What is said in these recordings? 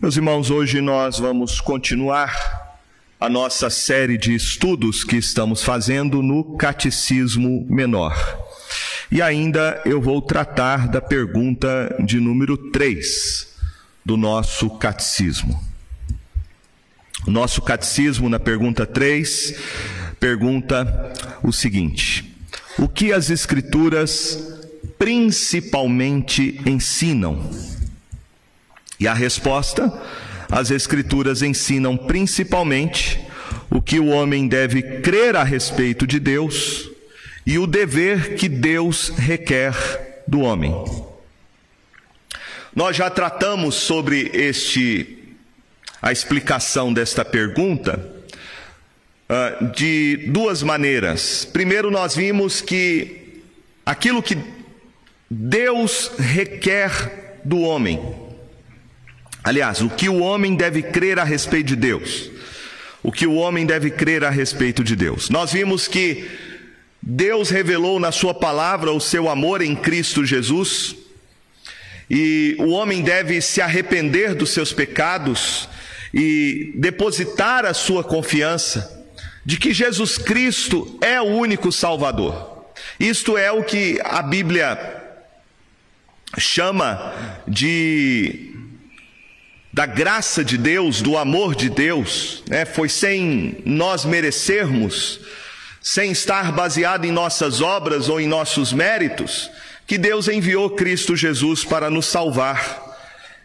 Meus irmãos, hoje nós vamos continuar a nossa série de estudos que estamos fazendo no Catecismo Menor. E ainda eu vou tratar da pergunta de número 3 do nosso catecismo. Nosso catecismo, na pergunta 3, pergunta o seguinte: O que as Escrituras principalmente ensinam? E a resposta: as Escrituras ensinam principalmente o que o homem deve crer a respeito de Deus e o dever que Deus requer do homem. Nós já tratamos sobre este a explicação desta pergunta uh, de duas maneiras. Primeiro, nós vimos que aquilo que Deus requer do homem, Aliás, o que o homem deve crer a respeito de Deus. O que o homem deve crer a respeito de Deus. Nós vimos que Deus revelou na Sua palavra o seu amor em Cristo Jesus, e o homem deve se arrepender dos seus pecados e depositar a sua confiança de que Jesus Cristo é o único Salvador. Isto é o que a Bíblia chama de da graça de Deus, do amor de Deus, né? foi sem nós merecermos, sem estar baseado em nossas obras ou em nossos méritos, que Deus enviou Cristo Jesus para nos salvar.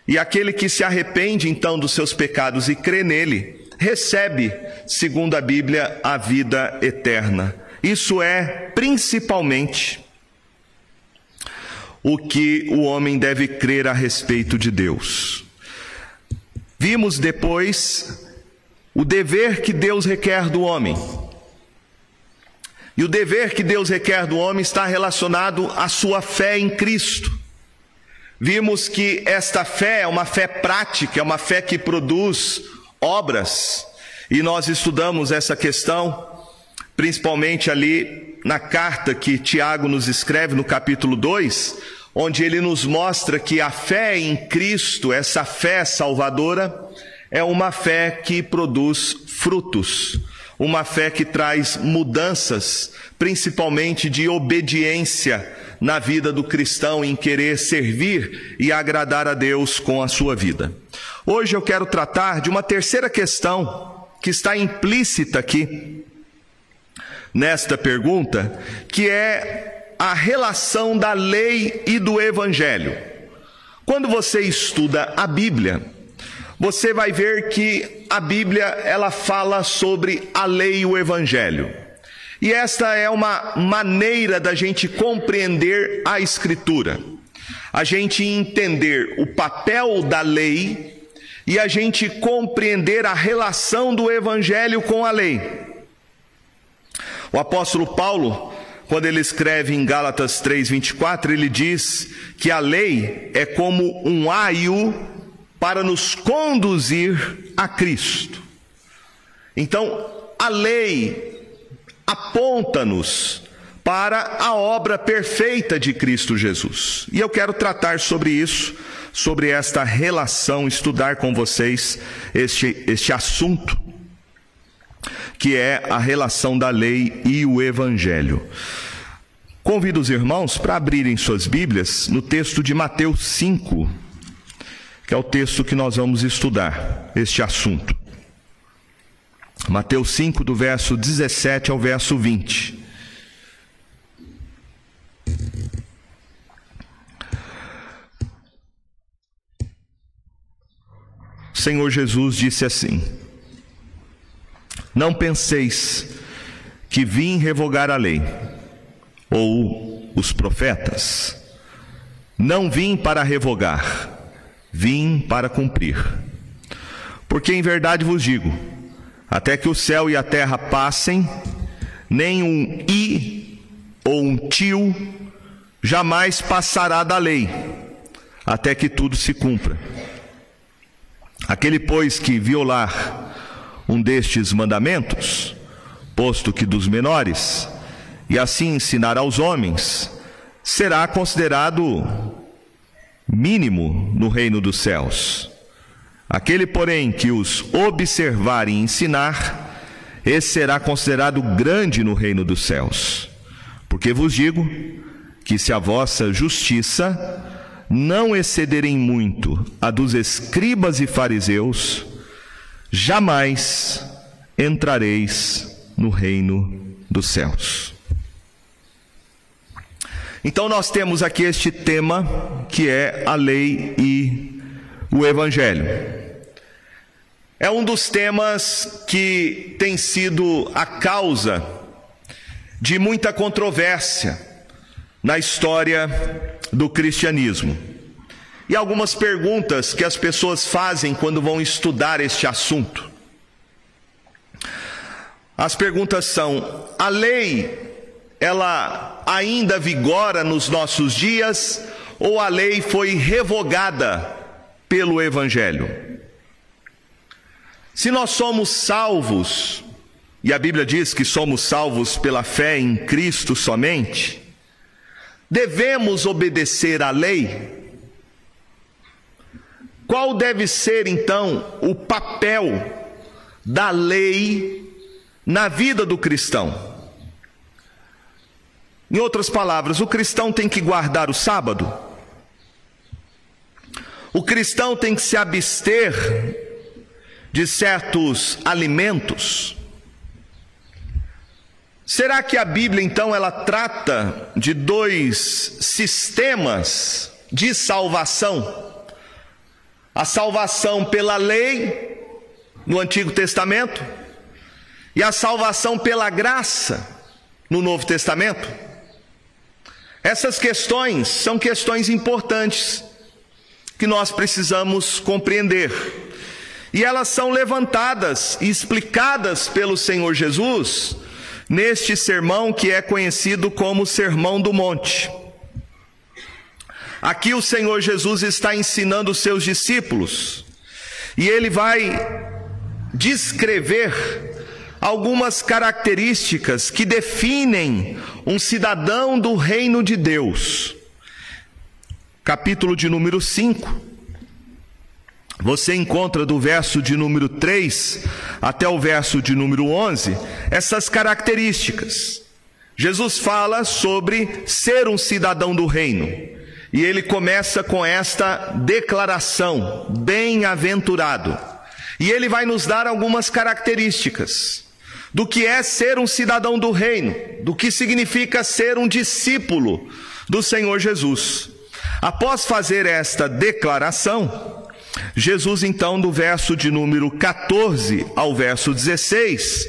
E aquele que se arrepende então dos seus pecados e crê nele, recebe, segundo a Bíblia, a vida eterna. Isso é principalmente o que o homem deve crer a respeito de Deus. Vimos depois o dever que Deus requer do homem. E o dever que Deus requer do homem está relacionado à sua fé em Cristo. Vimos que esta fé é uma fé prática, é uma fé que produz obras. E nós estudamos essa questão, principalmente ali na carta que Tiago nos escreve no capítulo 2, onde ele nos mostra que a fé em Cristo, essa fé salvadora, é uma fé que produz frutos, uma fé que traz mudanças, principalmente de obediência na vida do cristão em querer servir e agradar a Deus com a sua vida. Hoje eu quero tratar de uma terceira questão que está implícita aqui nesta pergunta, que é a relação da lei e do evangelho. Quando você estuda a Bíblia, você vai ver que a Bíblia ela fala sobre a lei e o evangelho. E esta é uma maneira da gente compreender a escritura. A gente entender o papel da lei e a gente compreender a relação do evangelho com a lei. O apóstolo Paulo, quando ele escreve em Gálatas 3:24, ele diz que a lei é como um aio para nos conduzir a Cristo. Então, a lei aponta-nos para a obra perfeita de Cristo Jesus. E eu quero tratar sobre isso, sobre esta relação, estudar com vocês este, este assunto que é a relação da lei e o evangelho. Convido os irmãos para abrirem suas Bíblias no texto de Mateus 5, que é o texto que nós vamos estudar, este assunto. Mateus 5, do verso 17 ao verso 20. O Senhor Jesus disse assim: não penseis que vim revogar a lei ou os profetas. Não vim para revogar, vim para cumprir. Porque em verdade vos digo: até que o céu e a terra passem, nem um i ou um tio jamais passará da lei, até que tudo se cumpra. Aquele, pois, que violar um destes mandamentos, posto que dos menores, e assim ensinar aos homens, será considerado mínimo no reino dos céus. Aquele, porém, que os observar e ensinar, esse será considerado grande no reino dos céus. Porque vos digo que se a vossa justiça não excederem muito a dos escribas e fariseus, jamais entrareis no reino dos céus. Então nós temos aqui este tema que é a lei e o evangelho. É um dos temas que tem sido a causa de muita controvérsia na história do cristianismo. E algumas perguntas que as pessoas fazem quando vão estudar este assunto. As perguntas são: a lei ela ainda vigora nos nossos dias ou a lei foi revogada pelo Evangelho? Se nós somos salvos, e a Bíblia diz que somos salvos pela fé em Cristo somente, devemos obedecer à lei? Qual deve ser então o papel da lei na vida do cristão? Em outras palavras, o cristão tem que guardar o sábado. O cristão tem que se abster de certos alimentos. Será que a Bíblia então ela trata de dois sistemas de salvação? A salvação pela lei no Antigo Testamento e a salvação pela graça no Novo Testamento? Essas questões são questões importantes que nós precisamos compreender. E elas são levantadas e explicadas pelo Senhor Jesus neste sermão que é conhecido como Sermão do Monte. Aqui o Senhor Jesus está ensinando os seus discípulos e ele vai descrever algumas características que definem um cidadão do reino de Deus. Capítulo de número 5. Você encontra do verso de número 3 até o verso de número 11 essas características. Jesus fala sobre ser um cidadão do reino. E ele começa com esta declaração: bem-aventurado. E ele vai nos dar algumas características do que é ser um cidadão do reino, do que significa ser um discípulo do Senhor Jesus. Após fazer esta declaração, Jesus, então, do verso de número 14 ao verso 16,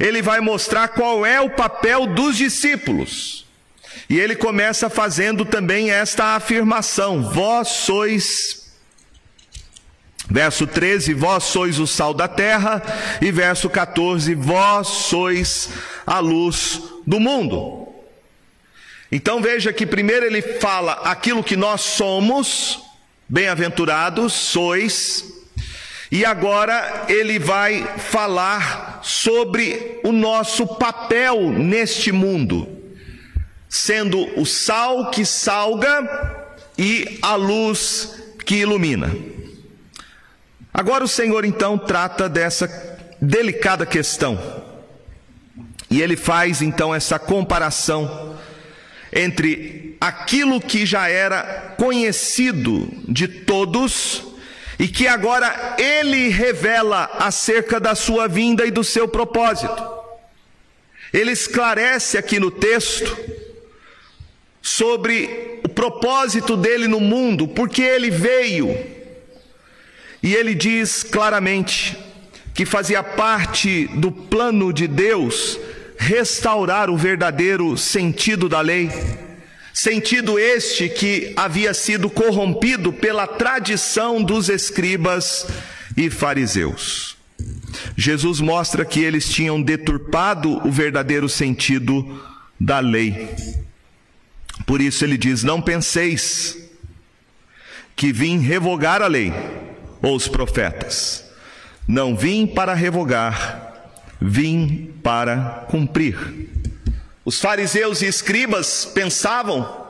ele vai mostrar qual é o papel dos discípulos. E ele começa fazendo também esta afirmação: Vós sois Verso 13: Vós sois o sal da terra. E verso 14: Vós sois a luz do mundo. Então veja que primeiro ele fala aquilo que nós somos, bem-aventurados sois, e agora ele vai falar sobre o nosso papel neste mundo, sendo o sal que salga e a luz que ilumina. Agora o Senhor então trata dessa delicada questão. E ele faz então essa comparação entre aquilo que já era conhecido de todos e que agora ele revela acerca da sua vinda e do seu propósito. Ele esclarece aqui no texto sobre o propósito dele no mundo, porque ele veio e ele diz claramente que fazia parte do plano de Deus restaurar o verdadeiro sentido da lei, sentido este que havia sido corrompido pela tradição dos escribas e fariseus. Jesus mostra que eles tinham deturpado o verdadeiro sentido da lei. Por isso ele diz: Não penseis que vim revogar a lei ou os profetas. Não vim para revogar, vim para cumprir. Os fariseus e escribas pensavam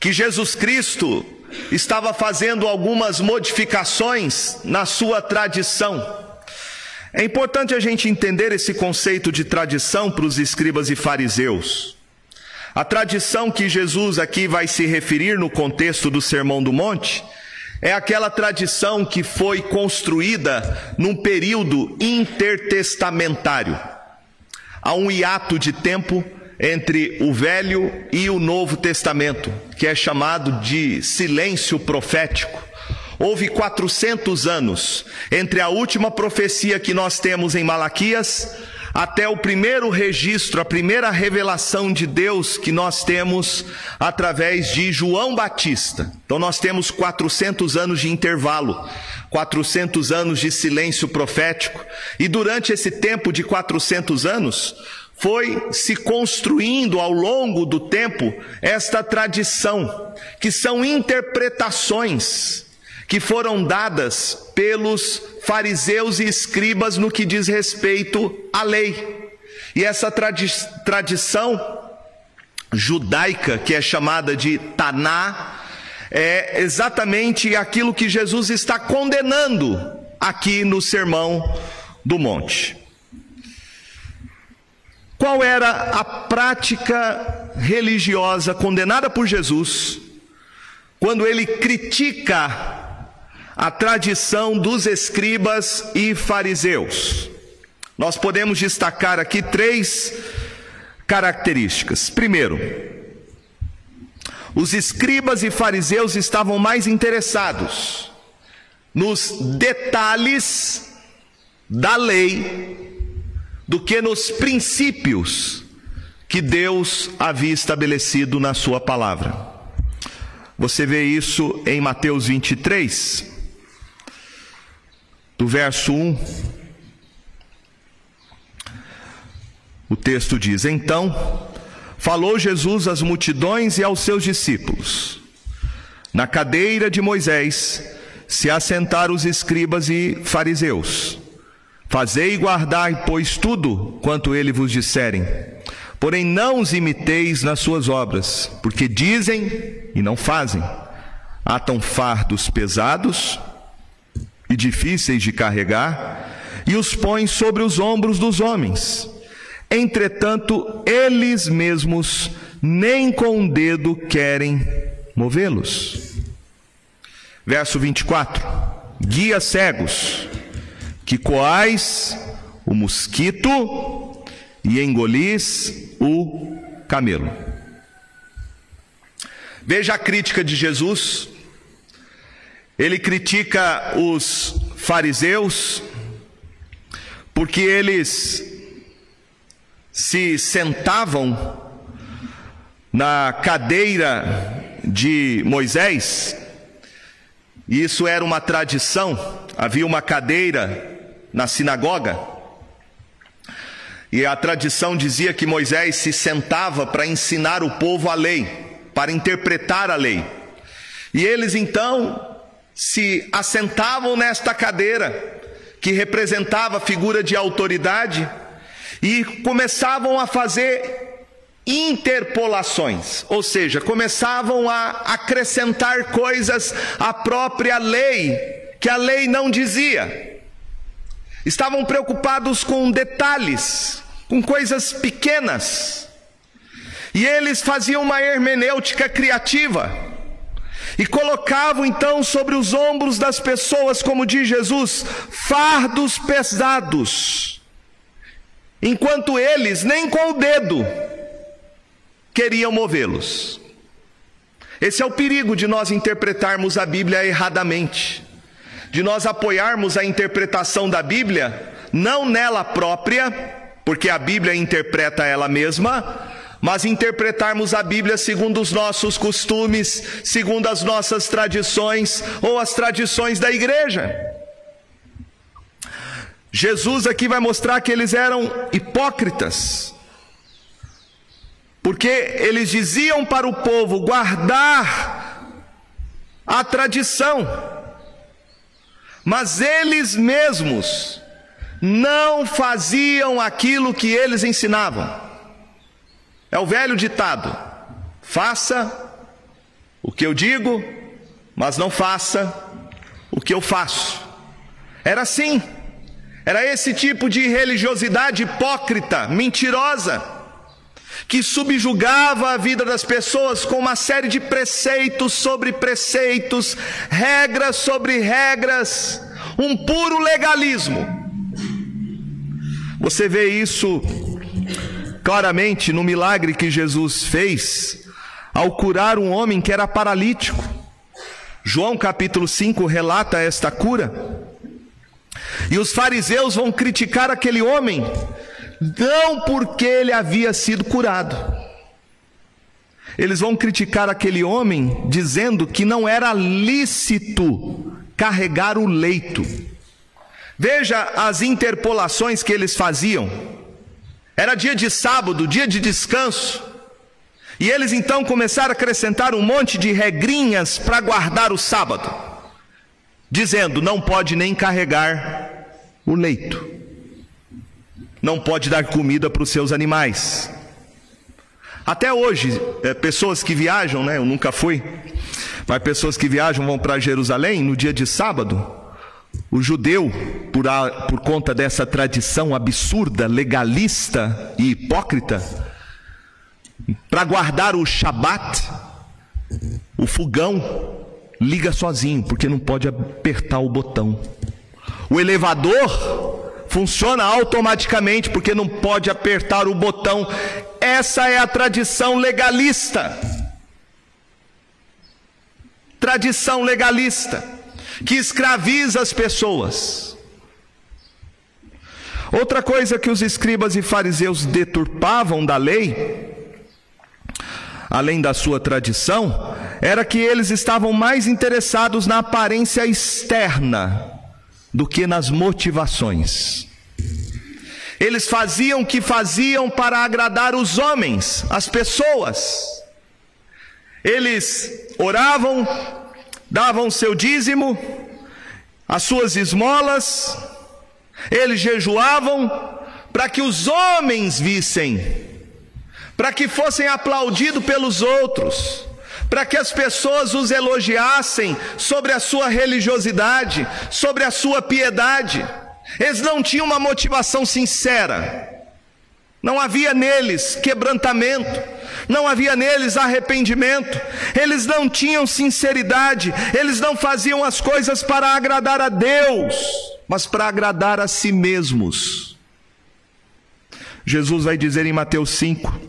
que Jesus Cristo estava fazendo algumas modificações na sua tradição. É importante a gente entender esse conceito de tradição para os escribas e fariseus. A tradição que Jesus aqui vai se referir no contexto do Sermão do Monte é aquela tradição que foi construída num período intertestamentário. Há um hiato de tempo entre o Velho e o Novo Testamento, que é chamado de silêncio profético. Houve 400 anos entre a última profecia que nós temos em Malaquias até o primeiro registro, a primeira revelação de Deus que nós temos através de João Batista. Então nós temos 400 anos de intervalo, 400 anos de silêncio profético, e durante esse tempo de 400 anos, foi se construindo ao longo do tempo esta tradição, que são interpretações que foram dadas pelos fariseus e escribas no que diz respeito à lei. E essa tradi tradição judaica, que é chamada de Taná, é exatamente aquilo que Jesus está condenando aqui no Sermão do Monte. Qual era a prática religiosa condenada por Jesus quando ele critica a tradição dos escribas e fariseus? Nós podemos destacar aqui três características. Primeiro, os escribas e fariseus estavam mais interessados nos detalhes da lei do que nos princípios que Deus havia estabelecido na Sua palavra. Você vê isso em Mateus 23, do verso 1. O texto diz: Então falou Jesus às multidões e aos seus discípulos. Na cadeira de Moisés se assentaram os escribas e fariseus. Fazei e guardai, pois, tudo quanto ele vos disserem. Porém, não os imiteis nas suas obras, porque dizem e não fazem. Atam fardos pesados e difíceis de carregar, e os põem sobre os ombros dos homens. Entretanto, eles mesmos nem com o dedo querem movê-los. Verso 24: Guia cegos que coais o mosquito e engolis o camelo. Veja a crítica de Jesus. Ele critica os fariseus porque eles se sentavam na cadeira de Moisés, e isso era uma tradição, havia uma cadeira na sinagoga. E a tradição dizia que Moisés se sentava para ensinar o povo a lei, para interpretar a lei. E eles então se assentavam nesta cadeira, que representava a figura de autoridade, e começavam a fazer interpolações, ou seja, começavam a acrescentar coisas à própria lei, que a lei não dizia. Estavam preocupados com detalhes, com coisas pequenas. E eles faziam uma hermenêutica criativa. E colocavam então sobre os ombros das pessoas, como diz Jesus, fardos pesados. Enquanto eles, nem com o dedo, queriam movê-los. Esse é o perigo de nós interpretarmos a Bíblia erradamente de nós apoiarmos a interpretação da Bíblia, não nela própria, porque a Bíblia interpreta ela mesma, mas interpretarmos a Bíblia segundo os nossos costumes, segundo as nossas tradições ou as tradições da igreja. Jesus aqui vai mostrar que eles eram hipócritas, porque eles diziam para o povo guardar a tradição, mas eles mesmos não faziam aquilo que eles ensinavam. É o velho ditado: faça o que eu digo mas não faça o que eu faço. Era assim. Era esse tipo de religiosidade hipócrita, mentirosa, que subjugava a vida das pessoas com uma série de preceitos sobre preceitos, regras sobre regras, um puro legalismo. Você vê isso claramente no milagre que Jesus fez ao curar um homem que era paralítico. João capítulo 5 relata esta cura. E os fariseus vão criticar aquele homem, não porque ele havia sido curado. Eles vão criticar aquele homem dizendo que não era lícito carregar o leito. Veja as interpolações que eles faziam. Era dia de sábado, dia de descanso. E eles então começaram a acrescentar um monte de regrinhas para guardar o sábado, dizendo: não pode nem carregar o leito, não pode dar comida para os seus animais. Até hoje, é, pessoas que viajam, né? Eu nunca fui, mas pessoas que viajam vão para Jerusalém no dia de sábado. O judeu, por, a, por conta dessa tradição absurda, legalista e hipócrita, para guardar o Shabat, o fogão liga sozinho, porque não pode apertar o botão. O elevador funciona automaticamente, porque não pode apertar o botão. Essa é a tradição legalista. Tradição legalista que escraviza as pessoas. Outra coisa que os escribas e fariseus deturpavam da lei além da sua tradição, era que eles estavam mais interessados na aparência externa do que nas motivações. Eles faziam o que faziam para agradar os homens, as pessoas. Eles oravam, davam seu dízimo, as suas esmolas, eles jejuavam para que os homens vissem para que fossem aplaudidos pelos outros, para que as pessoas os elogiassem sobre a sua religiosidade, sobre a sua piedade. Eles não tinham uma motivação sincera, não havia neles quebrantamento, não havia neles arrependimento, eles não tinham sinceridade, eles não faziam as coisas para agradar a Deus, mas para agradar a si mesmos. Jesus vai dizer em Mateus 5: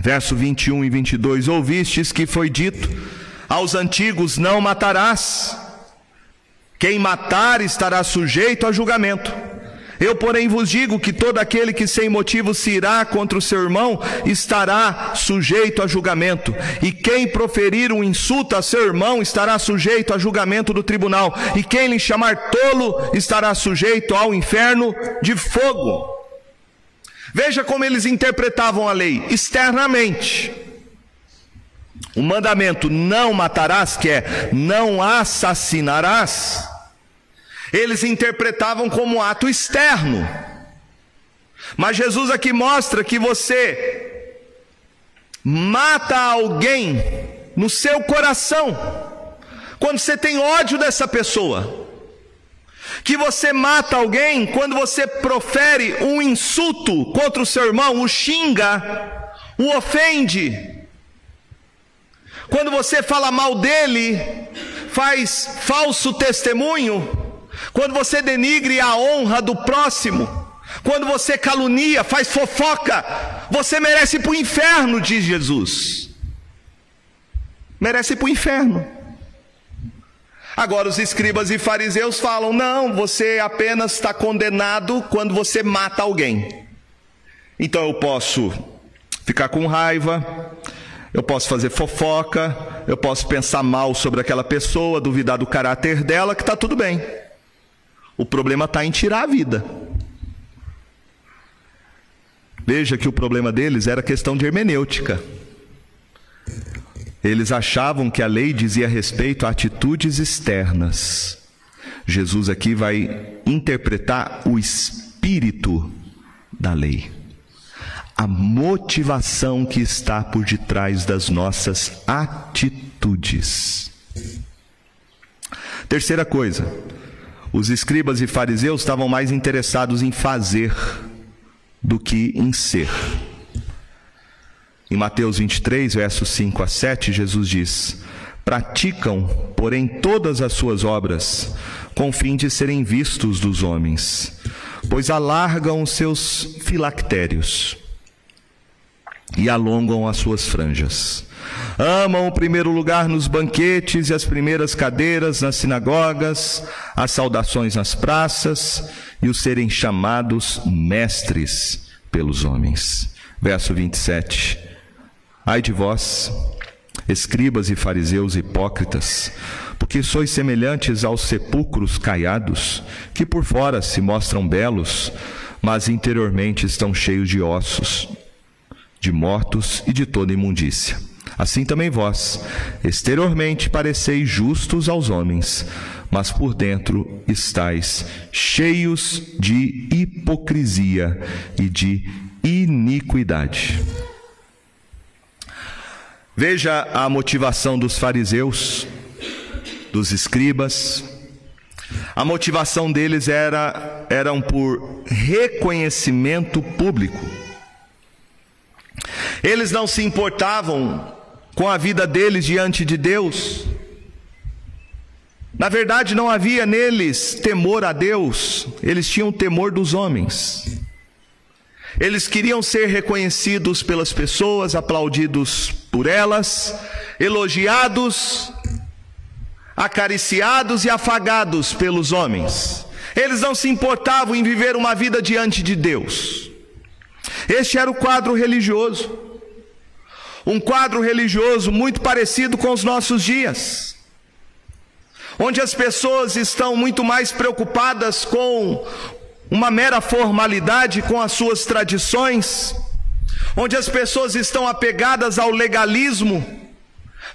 Verso 21 e 22: Ouvistes que foi dito aos antigos: Não matarás. Quem matar estará sujeito a julgamento. Eu, porém, vos digo que todo aquele que sem motivo se irá contra o seu irmão estará sujeito a julgamento, e quem proferir um insulto a seu irmão estará sujeito a julgamento do tribunal, e quem lhe chamar tolo estará sujeito ao inferno de fogo. Veja como eles interpretavam a lei externamente. O mandamento não matarás, que é não assassinarás, eles interpretavam como ato externo. Mas Jesus aqui mostra que você mata alguém no seu coração, quando você tem ódio dessa pessoa que você mata alguém quando você profere um insulto contra o seu irmão, o xinga, o ofende. Quando você fala mal dele, faz falso testemunho. Quando você denigre a honra do próximo. Quando você calunia, faz fofoca. Você merece ir para o inferno, diz Jesus. Merece ir para o inferno. Agora, os escribas e fariseus falam: não, você apenas está condenado quando você mata alguém. Então eu posso ficar com raiva, eu posso fazer fofoca, eu posso pensar mal sobre aquela pessoa, duvidar do caráter dela, que está tudo bem. O problema está em tirar a vida. Veja que o problema deles era questão de hermenêutica. Eles achavam que a lei dizia respeito a atitudes externas. Jesus aqui vai interpretar o espírito da lei, a motivação que está por detrás das nossas atitudes. Terceira coisa, os escribas e fariseus estavam mais interessados em fazer do que em ser. Em Mateus 23, versos 5 a 7, Jesus diz: Praticam, porém, todas as suas obras, com fim de serem vistos dos homens, pois alargam os seus filactérios e alongam as suas franjas. Amam o primeiro lugar nos banquetes e as primeiras cadeiras nas sinagogas, as saudações nas praças e os serem chamados mestres pelos homens. Verso 27. Ai de vós, escribas e fariseus hipócritas, porque sois semelhantes aos sepulcros caiados, que por fora se mostram belos, mas interiormente estão cheios de ossos, de mortos e de toda imundícia. Assim também vós, exteriormente pareceis justos aos homens, mas por dentro estáis cheios de hipocrisia e de iniquidade. Veja a motivação dos fariseus, dos escribas. A motivação deles era eram por reconhecimento público. Eles não se importavam com a vida deles diante de Deus. Na verdade, não havia neles temor a Deus, eles tinham temor dos homens. Eles queriam ser reconhecidos pelas pessoas, aplaudidos por elas, elogiados, acariciados e afagados pelos homens. Eles não se importavam em viver uma vida diante de Deus. Este era o quadro religioso. Um quadro religioso muito parecido com os nossos dias, onde as pessoas estão muito mais preocupadas com uma mera formalidade com as suas tradições, onde as pessoas estão apegadas ao legalismo,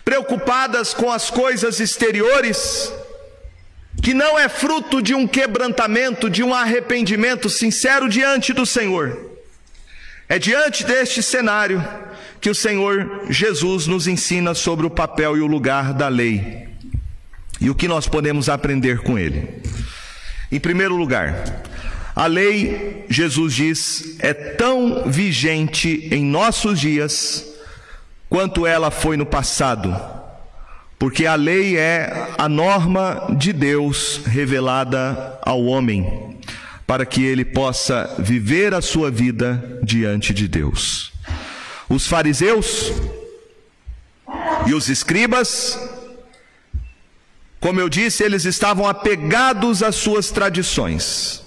preocupadas com as coisas exteriores, que não é fruto de um quebrantamento, de um arrependimento sincero diante do Senhor. É diante deste cenário que o Senhor Jesus nos ensina sobre o papel e o lugar da lei e o que nós podemos aprender com ele. Em primeiro lugar, a lei, Jesus diz, é tão vigente em nossos dias quanto ela foi no passado, porque a lei é a norma de Deus revelada ao homem, para que ele possa viver a sua vida diante de Deus. Os fariseus e os escribas, como eu disse, eles estavam apegados às suas tradições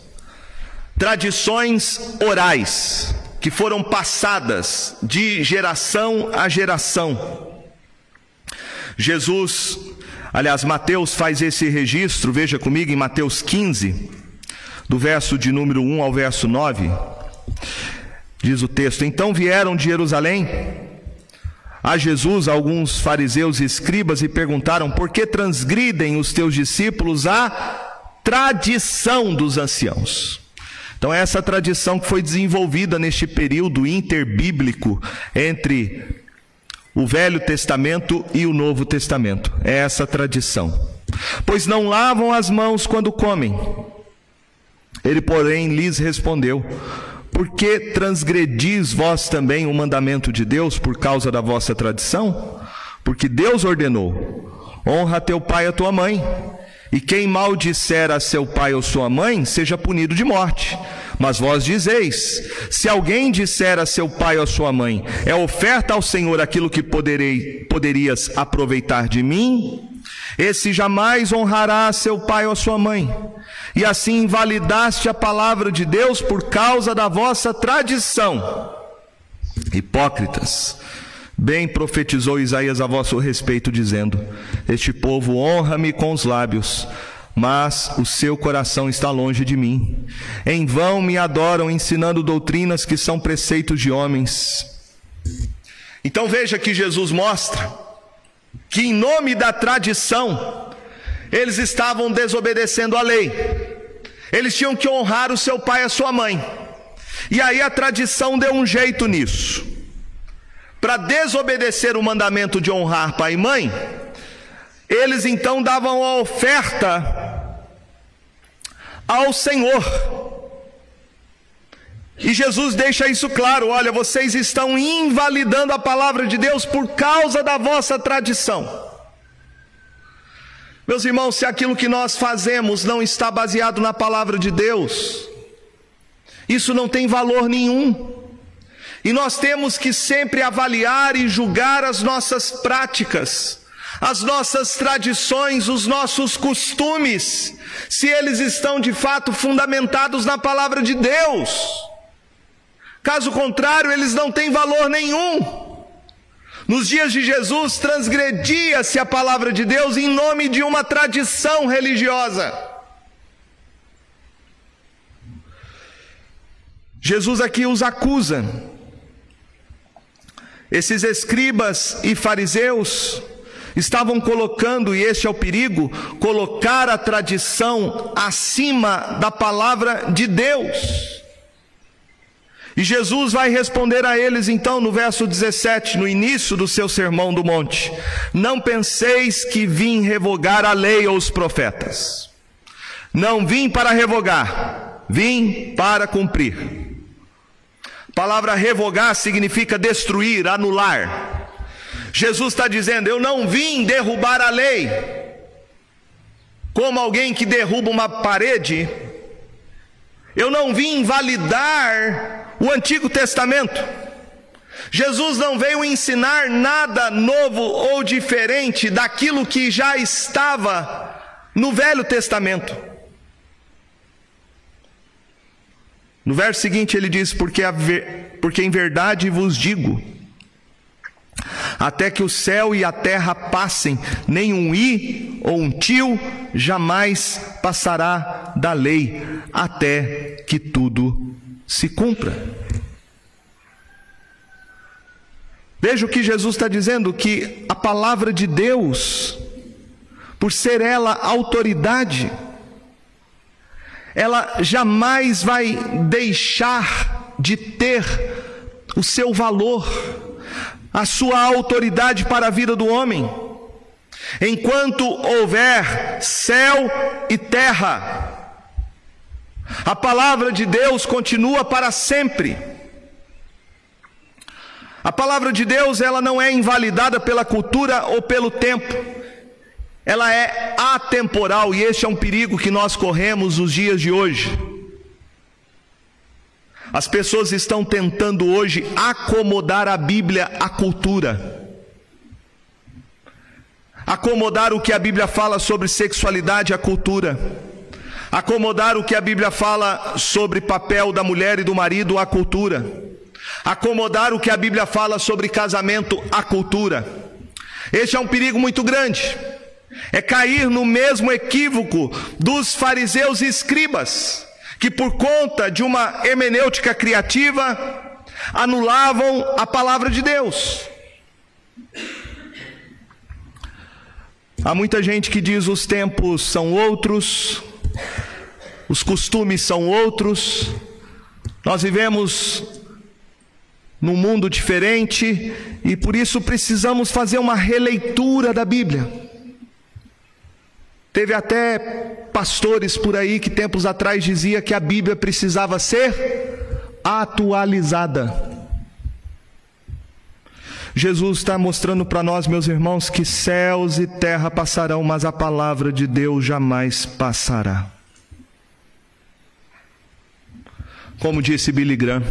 tradições orais que foram passadas de geração a geração. Jesus, aliás, Mateus faz esse registro, veja comigo em Mateus 15, do verso de número 1 ao verso 9. Diz o texto: Então vieram de Jerusalém a Jesus alguns fariseus e escribas e perguntaram: Por que transgridem os teus discípulos a tradição dos anciãos? Então, é essa tradição que foi desenvolvida neste período interbíblico entre o Velho Testamento e o Novo Testamento. É essa tradição. Pois não lavam as mãos quando comem. Ele, porém, lhes respondeu: Por que transgredis vós também o mandamento de Deus por causa da vossa tradição? Porque Deus ordenou: Honra teu pai e a tua mãe e quem maldisser a seu pai ou sua mãe, seja punido de morte. Mas vós dizeis: se alguém disser a seu pai ou a sua mãe, é oferta ao Senhor aquilo que poderei, poderias aproveitar de mim, esse jamais honrará seu pai ou sua mãe. E assim invalidaste a palavra de Deus por causa da vossa tradição. Hipócritas. Bem profetizou Isaías a vosso respeito, dizendo: Este povo honra-me com os lábios, mas o seu coração está longe de mim. Em vão me adoram, ensinando doutrinas que são preceitos de homens. Então veja que Jesus mostra que, em nome da tradição, eles estavam desobedecendo a lei. Eles tinham que honrar o seu pai e a sua mãe. E aí a tradição deu um jeito nisso para desobedecer o mandamento de honrar pai e mãe, eles então davam a oferta ao Senhor. E Jesus deixa isso claro: olha, vocês estão invalidando a palavra de Deus por causa da vossa tradição. Meus irmãos, se aquilo que nós fazemos não está baseado na palavra de Deus, isso não tem valor nenhum. E nós temos que sempre avaliar e julgar as nossas práticas, as nossas tradições, os nossos costumes, se eles estão de fato fundamentados na palavra de Deus. Caso contrário, eles não têm valor nenhum. Nos dias de Jesus, transgredia-se a palavra de Deus em nome de uma tradição religiosa. Jesus aqui os acusa. Esses escribas e fariseus estavam colocando, e este é o perigo, colocar a tradição acima da palavra de Deus. E Jesus vai responder a eles então no verso 17, no início do seu sermão do monte: Não penseis que vim revogar a lei ou os profetas. Não vim para revogar, vim para cumprir. A palavra revogar significa destruir, anular. Jesus está dizendo: Eu não vim derrubar a lei, como alguém que derruba uma parede. Eu não vim invalidar o Antigo Testamento. Jesus não veio ensinar nada novo ou diferente daquilo que já estava no Velho Testamento. No verso seguinte ele diz: Porque, porque em verdade vos digo, até que o céu e a terra passem, nem um i ou um tio jamais passará da lei, até que tudo se cumpra. Veja o que Jesus está dizendo: que a palavra de Deus, por ser ela autoridade, ela jamais vai deixar de ter o seu valor, a sua autoridade para a vida do homem. Enquanto houver céu e terra, a palavra de Deus continua para sempre. A palavra de Deus, ela não é invalidada pela cultura ou pelo tempo. Ela é atemporal e este é um perigo que nós corremos nos dias de hoje. As pessoas estão tentando hoje acomodar a Bíblia à cultura. Acomodar o que a Bíblia fala sobre sexualidade à cultura acomodar o que a Bíblia fala sobre papel da mulher e do marido à cultura, acomodar o que a Bíblia fala sobre casamento à cultura. Este é um perigo muito grande. É cair no mesmo equívoco dos fariseus e escribas, que por conta de uma hermenêutica criativa anulavam a palavra de Deus. Há muita gente que diz os tempos são outros, os costumes são outros, nós vivemos num mundo diferente e por isso precisamos fazer uma releitura da Bíblia. Teve até pastores por aí que tempos atrás dizia que a Bíblia precisava ser atualizada. Jesus está mostrando para nós, meus irmãos, que céus e terra passarão, mas a palavra de Deus jamais passará. Como disse Billy Graham,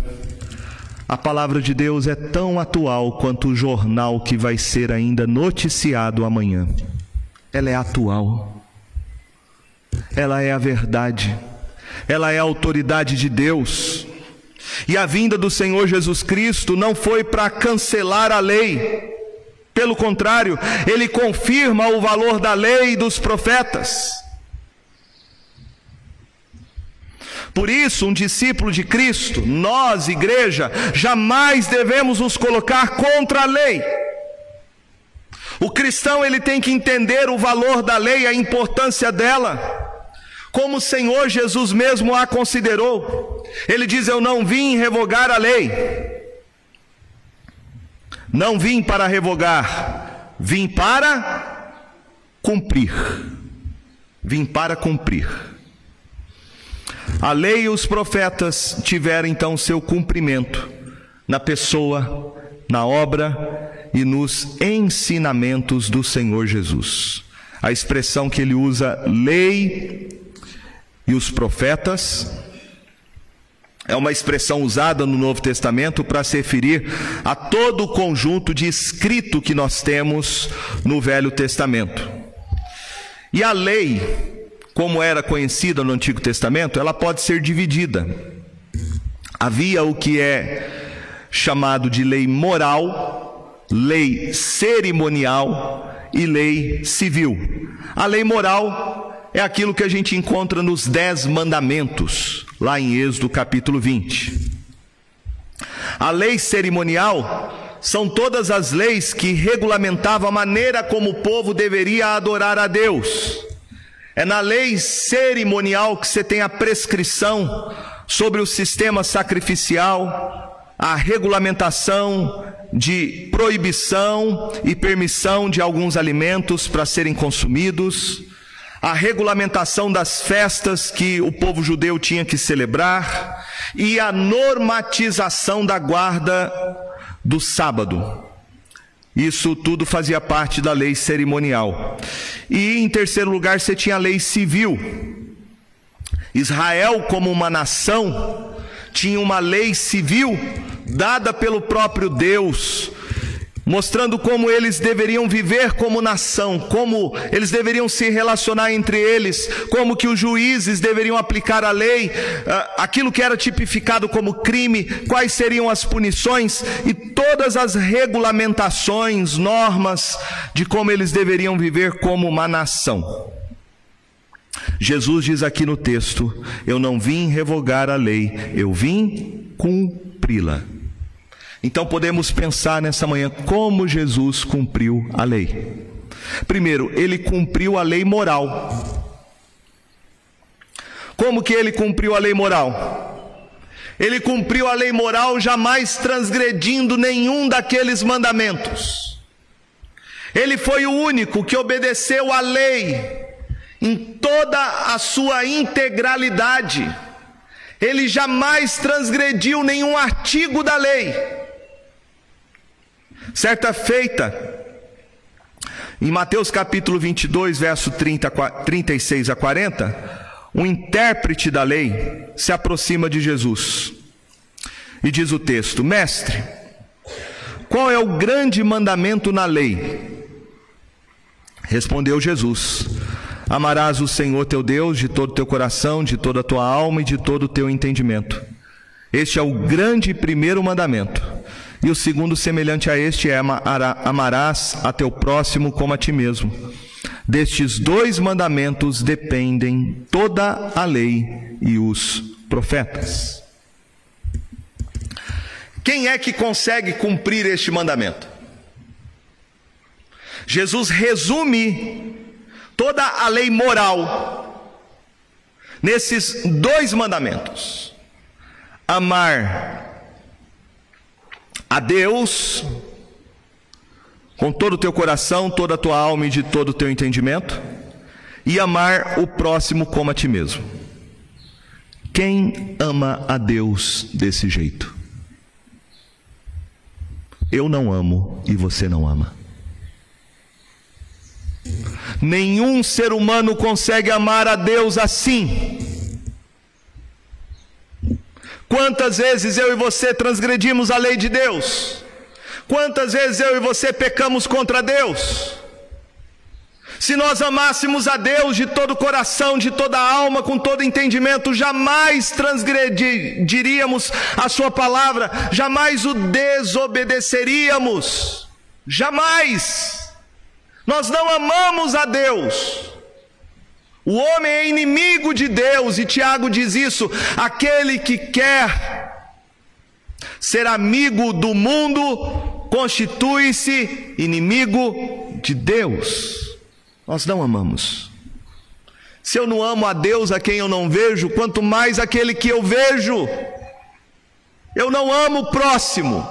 a palavra de Deus é tão atual quanto o jornal que vai ser ainda noticiado amanhã. Ela é atual. Ela é a verdade. Ela é a autoridade de Deus. E a vinda do Senhor Jesus Cristo não foi para cancelar a lei. Pelo contrário, ele confirma o valor da lei e dos profetas. Por isso, um discípulo de Cristo, nós, igreja, jamais devemos nos colocar contra a lei. O cristão ele tem que entender o valor da lei, a importância dela, como o Senhor Jesus mesmo a considerou. Ele diz: Eu não vim revogar a lei, não vim para revogar, vim para cumprir. Vim para cumprir. A lei e os profetas tiveram então seu cumprimento na pessoa, na obra e nos ensinamentos do Senhor Jesus. A expressão que ele usa, lei e os profetas, é uma expressão usada no Novo Testamento para se referir a todo o conjunto de escrito que nós temos no Velho Testamento. E a lei, como era conhecida no Antigo Testamento, ela pode ser dividida. Havia o que é chamado de lei moral, lei cerimonial e lei civil. A lei moral é aquilo que a gente encontra nos Dez Mandamentos, lá em Êxodo capítulo 20. A lei cerimonial são todas as leis que regulamentavam a maneira como o povo deveria adorar a Deus. É na lei cerimonial que você tem a prescrição sobre o sistema sacrificial, a regulamentação de proibição e permissão de alguns alimentos para serem consumidos, a regulamentação das festas que o povo judeu tinha que celebrar e a normatização da guarda do sábado. Isso tudo fazia parte da lei cerimonial. E em terceiro lugar, você tinha a lei civil. Israel, como uma nação, tinha uma lei civil dada pelo próprio Deus mostrando como eles deveriam viver como nação, como eles deveriam se relacionar entre eles, como que os juízes deveriam aplicar a lei, ah, aquilo que era tipificado como crime, quais seriam as punições e todas as regulamentações, normas de como eles deveriam viver como uma nação. Jesus diz aqui no texto: Eu não vim revogar a lei, eu vim cumpri-la. Então podemos pensar nessa manhã como Jesus cumpriu a lei. Primeiro, ele cumpriu a lei moral. Como que ele cumpriu a lei moral? Ele cumpriu a lei moral jamais transgredindo nenhum daqueles mandamentos. Ele foi o único que obedeceu a lei em toda a sua integralidade. Ele jamais transgrediu nenhum artigo da lei. Certa feita, em Mateus capítulo 22, verso 30, 36 a 40, um intérprete da lei se aproxima de Jesus e diz o texto: Mestre, qual é o grande mandamento na lei? Respondeu Jesus: Amarás o Senhor teu Deus de todo o teu coração, de toda a tua alma e de todo o teu entendimento. Este é o grande primeiro mandamento. E o segundo, semelhante a este, é amarás a teu próximo como a ti mesmo. Destes dois mandamentos dependem toda a lei e os profetas. Quem é que consegue cumprir este mandamento? Jesus resume toda a lei moral nesses dois mandamentos: amar a Deus com todo o teu coração, toda a tua alma e de todo o teu entendimento, e amar o próximo como a ti mesmo. Quem ama a Deus desse jeito? Eu não amo e você não ama. Nenhum ser humano consegue amar a Deus assim. Quantas vezes eu e você transgredimos a lei de Deus? Quantas vezes eu e você pecamos contra Deus? Se nós amássemos a Deus de todo o coração, de toda a alma, com todo entendimento, jamais transgrediríamos a Sua palavra, jamais o desobedeceríamos, jamais. Nós não amamos a Deus. O homem é inimigo de Deus, e Tiago diz isso: aquele que quer ser amigo do mundo, constitui-se inimigo de Deus. Nós não amamos. Se eu não amo a Deus a quem eu não vejo, quanto mais aquele que eu vejo. Eu não amo o próximo.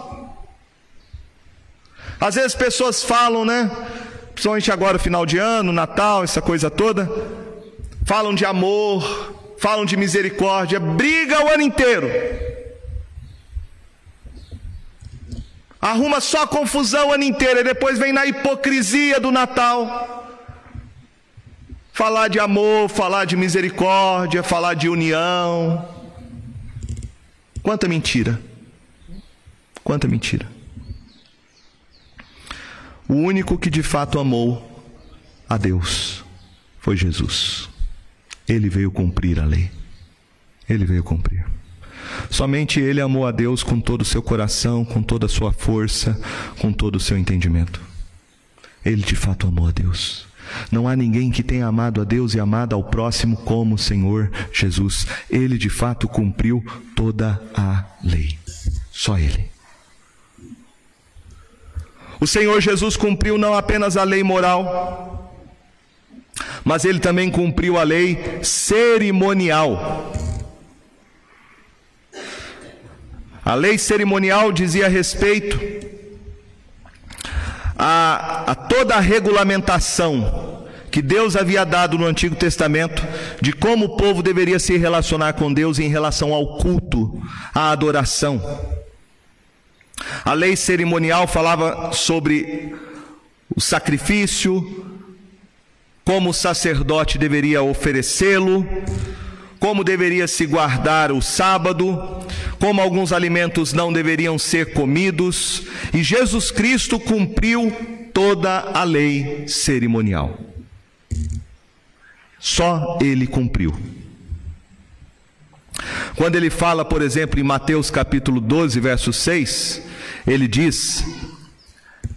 Às vezes pessoas falam, né? principalmente agora, final de ano, Natal, essa coisa toda, falam de amor, falam de misericórdia, briga o ano inteiro. Arruma só confusão o ano inteiro, e depois vem na hipocrisia do Natal. Falar de amor, falar de misericórdia, falar de união. Quanta mentira. Quanta mentira. O único que de fato amou a Deus foi Jesus. Ele veio cumprir a lei. Ele veio cumprir. Somente ele amou a Deus com todo o seu coração, com toda a sua força, com todo o seu entendimento. Ele de fato amou a Deus. Não há ninguém que tenha amado a Deus e amado ao próximo como o Senhor Jesus. Ele de fato cumpriu toda a lei. Só ele. O Senhor Jesus cumpriu não apenas a lei moral, mas ele também cumpriu a lei cerimonial. A lei cerimonial dizia respeito a, a toda a regulamentação que Deus havia dado no Antigo Testamento de como o povo deveria se relacionar com Deus em relação ao culto, à adoração. A lei cerimonial falava sobre o sacrifício, como o sacerdote deveria oferecê-lo, como deveria se guardar o sábado, como alguns alimentos não deveriam ser comidos, e Jesus Cristo cumpriu toda a lei cerimonial. Só ele cumpriu. Quando ele fala, por exemplo, em Mateus capítulo 12, verso 6, ele diz: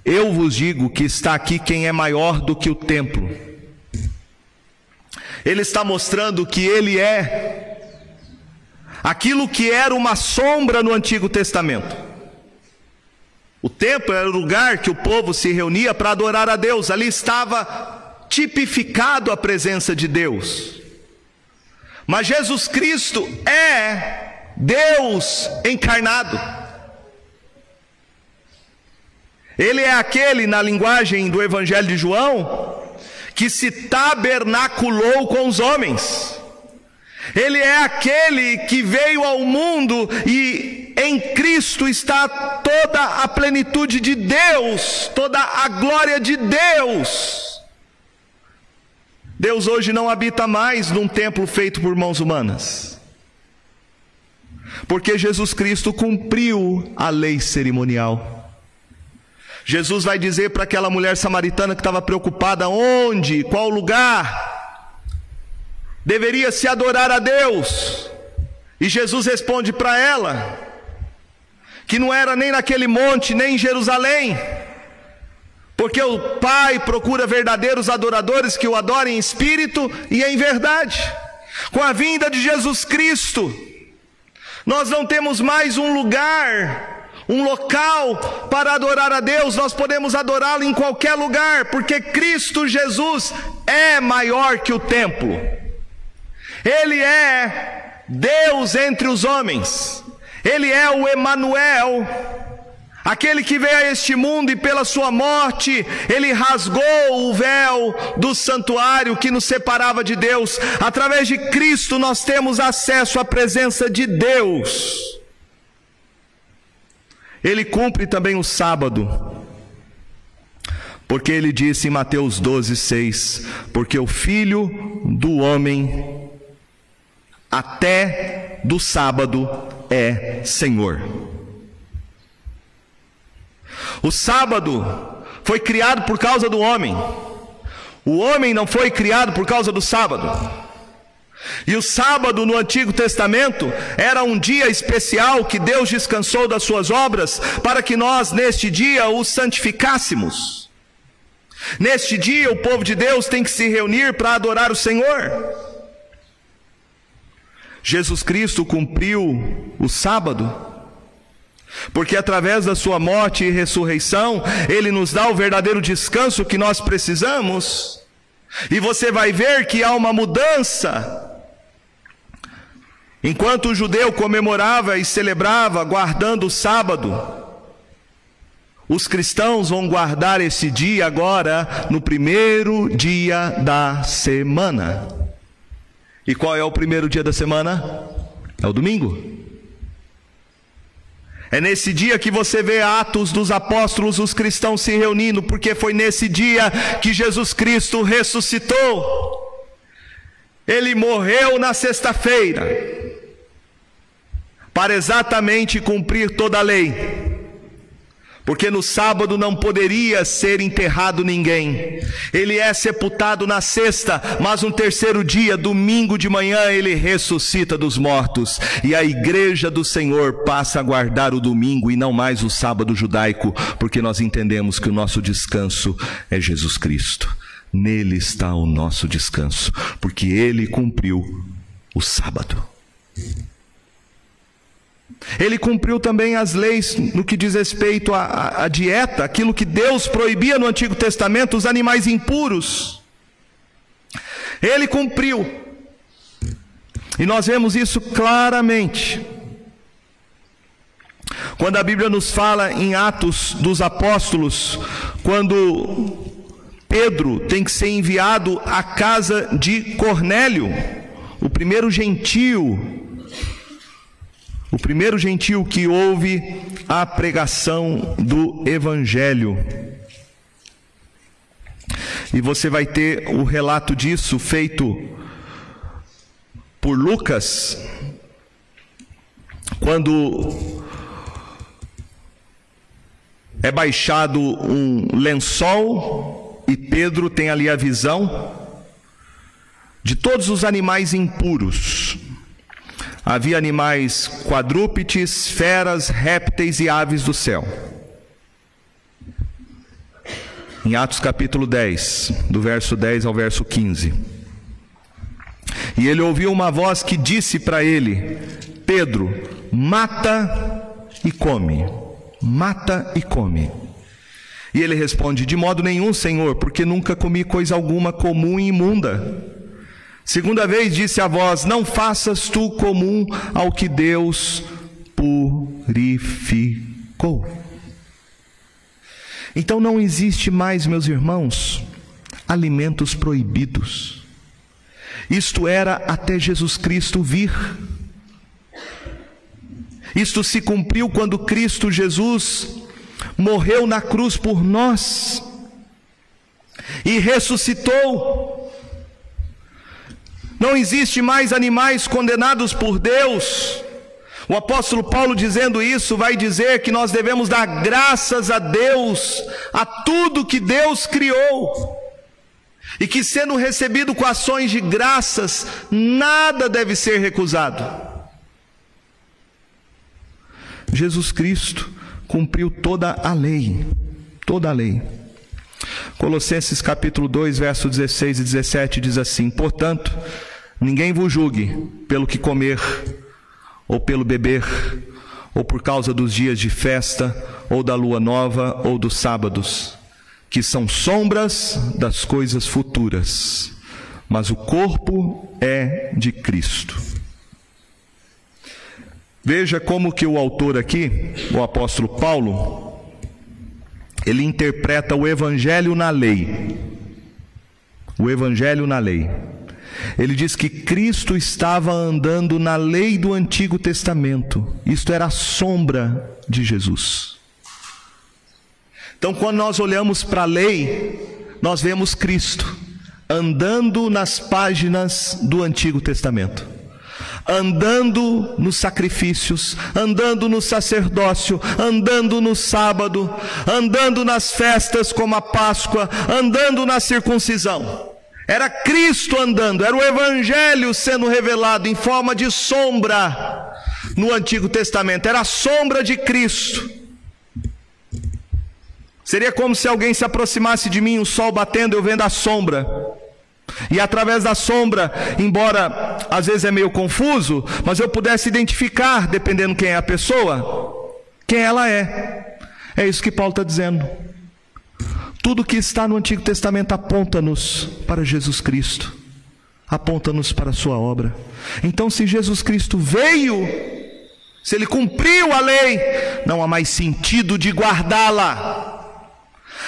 Eu vos digo que está aqui quem é maior do que o templo. Ele está mostrando que ele é aquilo que era uma sombra no Antigo Testamento. O templo era o lugar que o povo se reunia para adorar a Deus, ali estava tipificado a presença de Deus. Mas Jesus Cristo é Deus encarnado. Ele é aquele, na linguagem do Evangelho de João, que se tabernaculou com os homens. Ele é aquele que veio ao mundo e em Cristo está toda a plenitude de Deus, toda a glória de Deus. Deus hoje não habita mais num templo feito por mãos humanas. Porque Jesus Cristo cumpriu a lei cerimonial. Jesus vai dizer para aquela mulher samaritana que estava preocupada: onde, qual lugar deveria se adorar a Deus? E Jesus responde para ela que não era nem naquele monte, nem em Jerusalém porque o Pai procura verdadeiros adoradores que o adorem em espírito e em verdade. Com a vinda de Jesus Cristo, nós não temos mais um lugar, um local para adorar a Deus, nós podemos adorá-lo em qualquer lugar, porque Cristo Jesus é maior que o templo. Ele é Deus entre os homens. Ele é o Emanuel, Aquele que veio a este mundo e pela sua morte, ele rasgou o véu do santuário que nos separava de Deus. Através de Cristo nós temos acesso à presença de Deus. Ele cumpre também o sábado. Porque ele disse em Mateus 12, 6: Porque o filho do homem, até do sábado, é Senhor. O sábado foi criado por causa do homem. O homem não foi criado por causa do sábado. E o sábado no Antigo Testamento era um dia especial que Deus descansou das suas obras para que nós neste dia o santificássemos. Neste dia o povo de Deus tem que se reunir para adorar o Senhor. Jesus Cristo cumpriu o sábado porque através da sua morte e ressurreição, ele nos dá o verdadeiro descanso que nós precisamos. E você vai ver que há uma mudança. Enquanto o judeu comemorava e celebrava guardando o sábado, Os cristãos vão guardar esse dia agora no primeiro dia da semana. E qual é o primeiro dia da semana? É o domingo. É nesse dia que você vê Atos dos Apóstolos, os cristãos se reunindo, porque foi nesse dia que Jesus Cristo ressuscitou. Ele morreu na sexta-feira, para exatamente cumprir toda a lei porque no sábado não poderia ser enterrado ninguém. Ele é sepultado na sexta, mas no terceiro dia, domingo de manhã, ele ressuscita dos mortos. E a igreja do Senhor passa a guardar o domingo e não mais o sábado judaico, porque nós entendemos que o nosso descanso é Jesus Cristo. Nele está o nosso descanso, porque ele cumpriu o sábado. Ele cumpriu também as leis no que diz respeito à, à, dieta, aquilo que Deus proibia no Antigo Testamento, os animais impuros. Ele cumpriu. E nós vemos isso claramente. Quando a Bíblia nos fala em Atos dos Apóstolos, quando Pedro tem que ser enviado à casa de Cornélio, o primeiro gentio o primeiro gentil que ouve a pregação do Evangelho. E você vai ter o relato disso feito por Lucas, quando é baixado um lençol e Pedro tem ali a visão de todos os animais impuros Havia animais quadrúpedes, feras, répteis e aves do céu. Em Atos capítulo 10, do verso 10 ao verso 15. E ele ouviu uma voz que disse para ele: Pedro, mata e come. Mata e come. E ele responde: De modo nenhum, Senhor, porque nunca comi coisa alguma comum e imunda. Segunda vez disse a voz: Não faças tu comum ao que Deus purificou. Então não existe mais, meus irmãos, alimentos proibidos. Isto era até Jesus Cristo vir. Isto se cumpriu quando Cristo Jesus morreu na cruz por nós e ressuscitou não existe mais animais condenados por Deus. O apóstolo Paulo dizendo isso vai dizer que nós devemos dar graças a Deus a tudo que Deus criou. E que sendo recebido com ações de graças, nada deve ser recusado. Jesus Cristo cumpriu toda a lei, toda a lei. Colossenses capítulo 2, verso 16 e 17 diz assim: Portanto, Ninguém vos julgue pelo que comer, ou pelo beber, ou por causa dos dias de festa, ou da lua nova, ou dos sábados, que são sombras das coisas futuras, mas o corpo é de Cristo. Veja como que o autor aqui, o apóstolo Paulo, ele interpreta o evangelho na lei. O evangelho na lei. Ele diz que Cristo estava andando na lei do Antigo Testamento. Isto era a sombra de Jesus. Então, quando nós olhamos para a lei, nós vemos Cristo andando nas páginas do Antigo Testamento. Andando nos sacrifícios, andando no sacerdócio, andando no sábado, andando nas festas como a Páscoa, andando na circuncisão. Era Cristo andando, era o Evangelho sendo revelado em forma de sombra no Antigo Testamento, era a sombra de Cristo. Seria como se alguém se aproximasse de mim, o sol batendo, eu vendo a sombra. E através da sombra, embora às vezes é meio confuso, mas eu pudesse identificar, dependendo quem é a pessoa, quem ela é. É isso que Paulo está dizendo. Tudo que está no Antigo Testamento aponta-nos para Jesus Cristo, aponta-nos para a Sua obra. Então, se Jesus Cristo veio Se ele cumpriu a lei, não há mais sentido de guardá-la.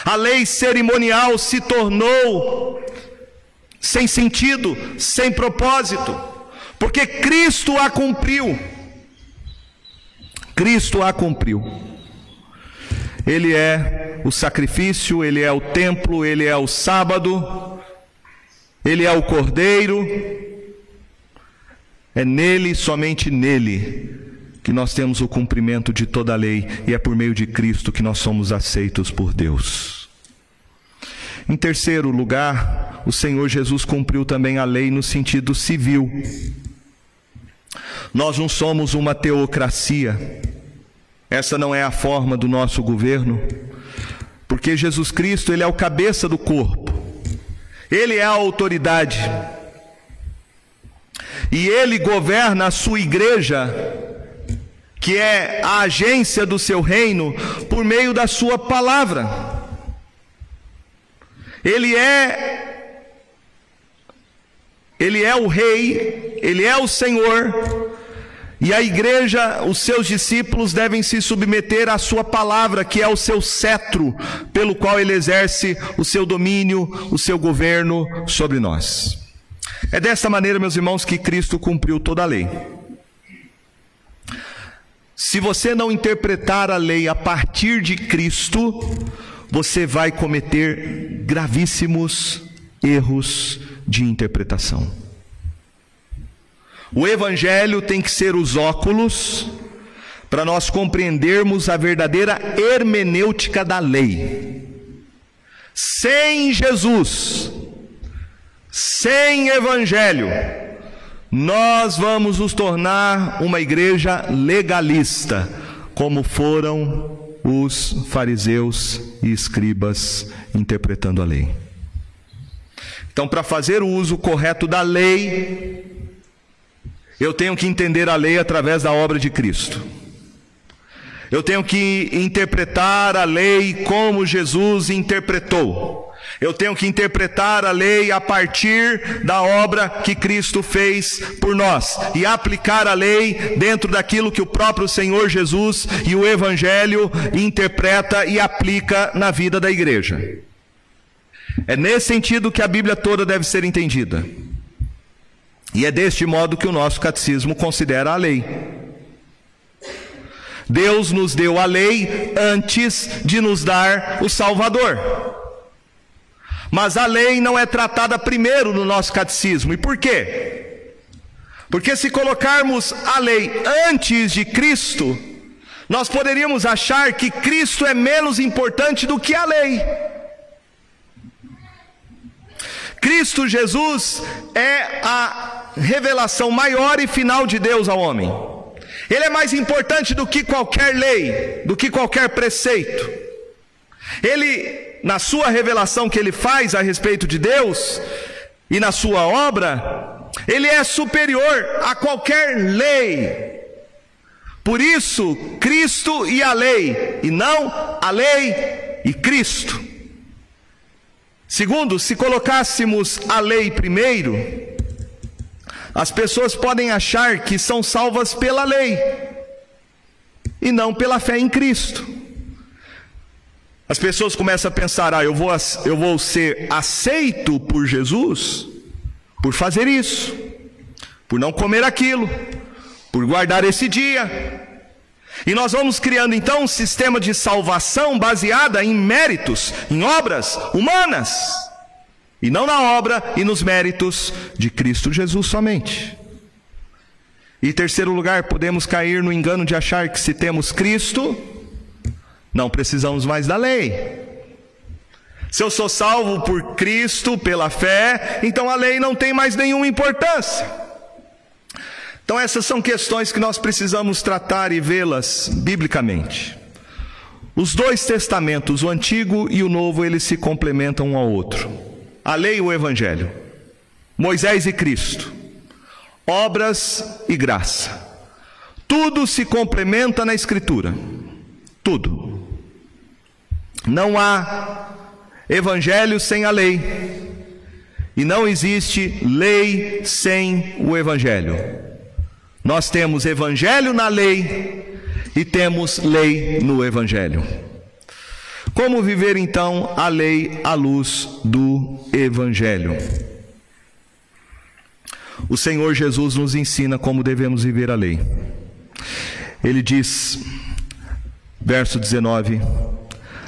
A lei cerimonial se tornou sem sentido, sem propósito, porque Cristo a cumpriu. Cristo a cumpriu. Ele é o sacrifício, ele é o templo, ele é o sábado, ele é o cordeiro. É nele, somente nele, que nós temos o cumprimento de toda a lei e é por meio de Cristo que nós somos aceitos por Deus. Em terceiro lugar, o Senhor Jesus cumpriu também a lei no sentido civil. Nós não somos uma teocracia. Essa não é a forma do nosso governo, porque Jesus Cristo, ele é o cabeça do corpo. Ele é a autoridade. E ele governa a sua igreja, que é a agência do seu reino, por meio da sua palavra. Ele é ele é o rei, ele é o Senhor, e a igreja, os seus discípulos devem se submeter à sua palavra, que é o seu cetro, pelo qual ele exerce o seu domínio, o seu governo sobre nós. É dessa maneira, meus irmãos, que Cristo cumpriu toda a lei. Se você não interpretar a lei a partir de Cristo, você vai cometer gravíssimos erros de interpretação. O Evangelho tem que ser os óculos para nós compreendermos a verdadeira hermenêutica da lei. Sem Jesus, sem Evangelho, nós vamos nos tornar uma igreja legalista, como foram os fariseus e escribas interpretando a lei. Então, para fazer o uso correto da lei, eu tenho que entender a lei através da obra de Cristo. Eu tenho que interpretar a lei como Jesus interpretou. Eu tenho que interpretar a lei a partir da obra que Cristo fez por nós e aplicar a lei dentro daquilo que o próprio Senhor Jesus e o Evangelho interpreta e aplica na vida da igreja. É nesse sentido que a Bíblia toda deve ser entendida. E é deste modo que o nosso catecismo considera a lei. Deus nos deu a lei antes de nos dar o Salvador. Mas a lei não é tratada primeiro no nosso catecismo. E por quê? Porque se colocarmos a lei antes de Cristo, nós poderíamos achar que Cristo é menos importante do que a lei. Cristo Jesus é a revelação maior e final de Deus ao homem. Ele é mais importante do que qualquer lei, do que qualquer preceito. Ele, na sua revelação que ele faz a respeito de Deus e na sua obra, ele é superior a qualquer lei. Por isso, Cristo e a lei, e não a lei e Cristo. Segundo, se colocássemos a lei primeiro, as pessoas podem achar que são salvas pela lei e não pela fé em Cristo. As pessoas começam a pensar: ah, eu vou, eu vou ser aceito por Jesus por fazer isso, por não comer aquilo, por guardar esse dia, e nós vamos criando então um sistema de salvação baseada em méritos, em obras humanas, e não na obra e nos méritos de Cristo Jesus somente. E terceiro lugar, podemos cair no engano de achar que se temos Cristo, não precisamos mais da lei. Se eu sou salvo por Cristo, pela fé, então a lei não tem mais nenhuma importância. Então, essas são questões que nós precisamos tratar e vê-las biblicamente. Os dois testamentos, o Antigo e o Novo, eles se complementam um ao outro. A lei e o Evangelho. Moisés e Cristo. Obras e graça. Tudo se complementa na Escritura. Tudo. Não há Evangelho sem a lei. E não existe lei sem o Evangelho. Nós temos evangelho na lei e temos lei no evangelho. Como viver então a lei à luz do evangelho? O Senhor Jesus nos ensina como devemos viver a lei. Ele diz, verso 19: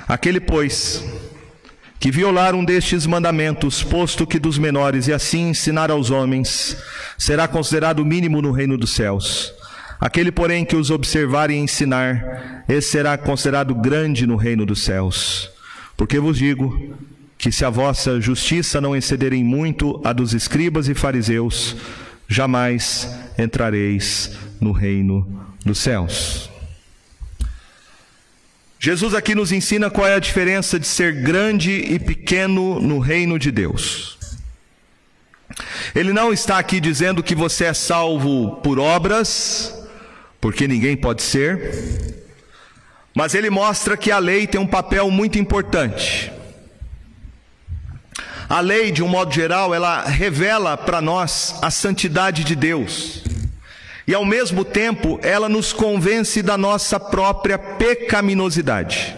Aquele, pois, que violar um destes mandamentos, posto que dos menores, e assim ensinar aos homens, será considerado mínimo no reino dos céus. Aquele, porém, que os observar e ensinar, esse será considerado grande no reino dos céus. Porque vos digo que se a vossa justiça não excederem muito a dos escribas e fariseus, jamais entrareis no reino dos céus. Jesus aqui nos ensina qual é a diferença de ser grande e pequeno no reino de Deus. Ele não está aqui dizendo que você é salvo por obras, porque ninguém pode ser, mas ele mostra que a lei tem um papel muito importante. A lei, de um modo geral, ela revela para nós a santidade de Deus. E ao mesmo tempo, ela nos convence da nossa própria pecaminosidade.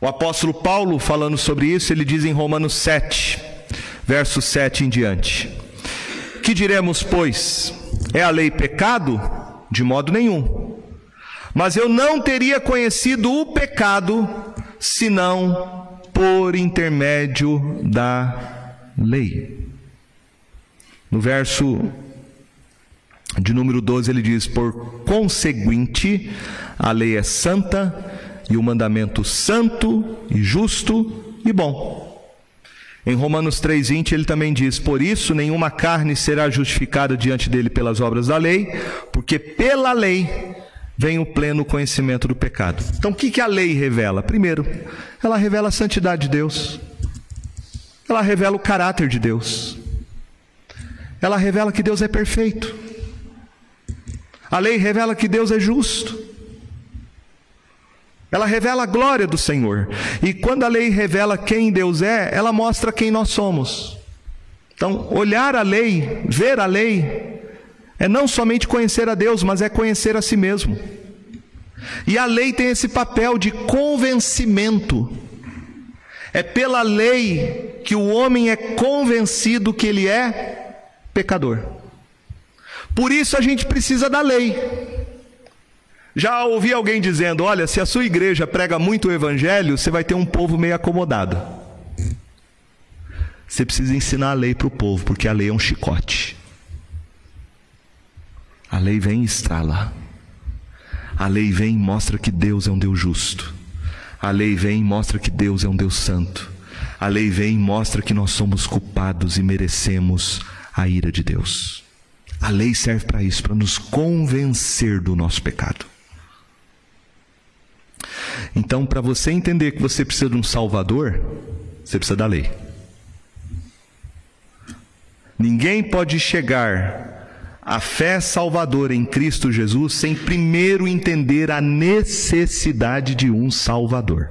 O apóstolo Paulo, falando sobre isso, ele diz em Romanos 7, verso 7 em diante: Que diremos, pois? É a lei pecado? De modo nenhum. Mas eu não teria conhecido o pecado senão por intermédio da lei. No verso de número 12 ele diz: Por conseguinte, a lei é santa e o mandamento santo e justo e bom. Em Romanos 3,20 ele também diz: Por isso nenhuma carne será justificada diante dele pelas obras da lei, porque pela lei vem o pleno conhecimento do pecado. Então o que, que a lei revela? Primeiro, ela revela a santidade de Deus, ela revela o caráter de Deus, ela revela que Deus é perfeito. A lei revela que Deus é justo. Ela revela a glória do Senhor. E quando a lei revela quem Deus é, ela mostra quem nós somos. Então, olhar a lei, ver a lei, é não somente conhecer a Deus, mas é conhecer a si mesmo. E a lei tem esse papel de convencimento. É pela lei que o homem é convencido que ele é pecador. Por isso a gente precisa da lei. Já ouvi alguém dizendo: olha, se a sua igreja prega muito o evangelho, você vai ter um povo meio acomodado. Você precisa ensinar a lei para o povo, porque a lei é um chicote. A lei vem e estrala. A lei vem e mostra que Deus é um Deus justo. A lei vem e mostra que Deus é um Deus santo. A lei vem e mostra que nós somos culpados e merecemos a ira de Deus. A lei serve para isso, para nos convencer do nosso pecado. Então, para você entender que você precisa de um Salvador, você precisa da lei. Ninguém pode chegar à fé salvadora em Cristo Jesus sem primeiro entender a necessidade de um Salvador.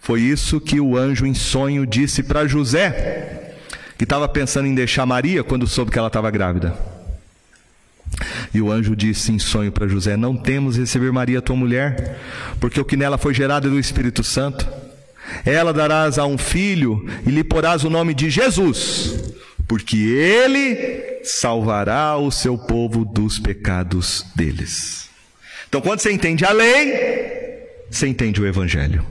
Foi isso que o anjo em sonho disse para José que estava pensando em deixar Maria quando soube que ela estava grávida. E o anjo disse em sonho para José: Não temos receber Maria, tua mulher, porque o que nela foi gerado é do Espírito Santo. Ela darás a um filho e lhe porás o nome de Jesus, porque ele salvará o seu povo dos pecados deles. Então, quando você entende a lei, você entende o Evangelho.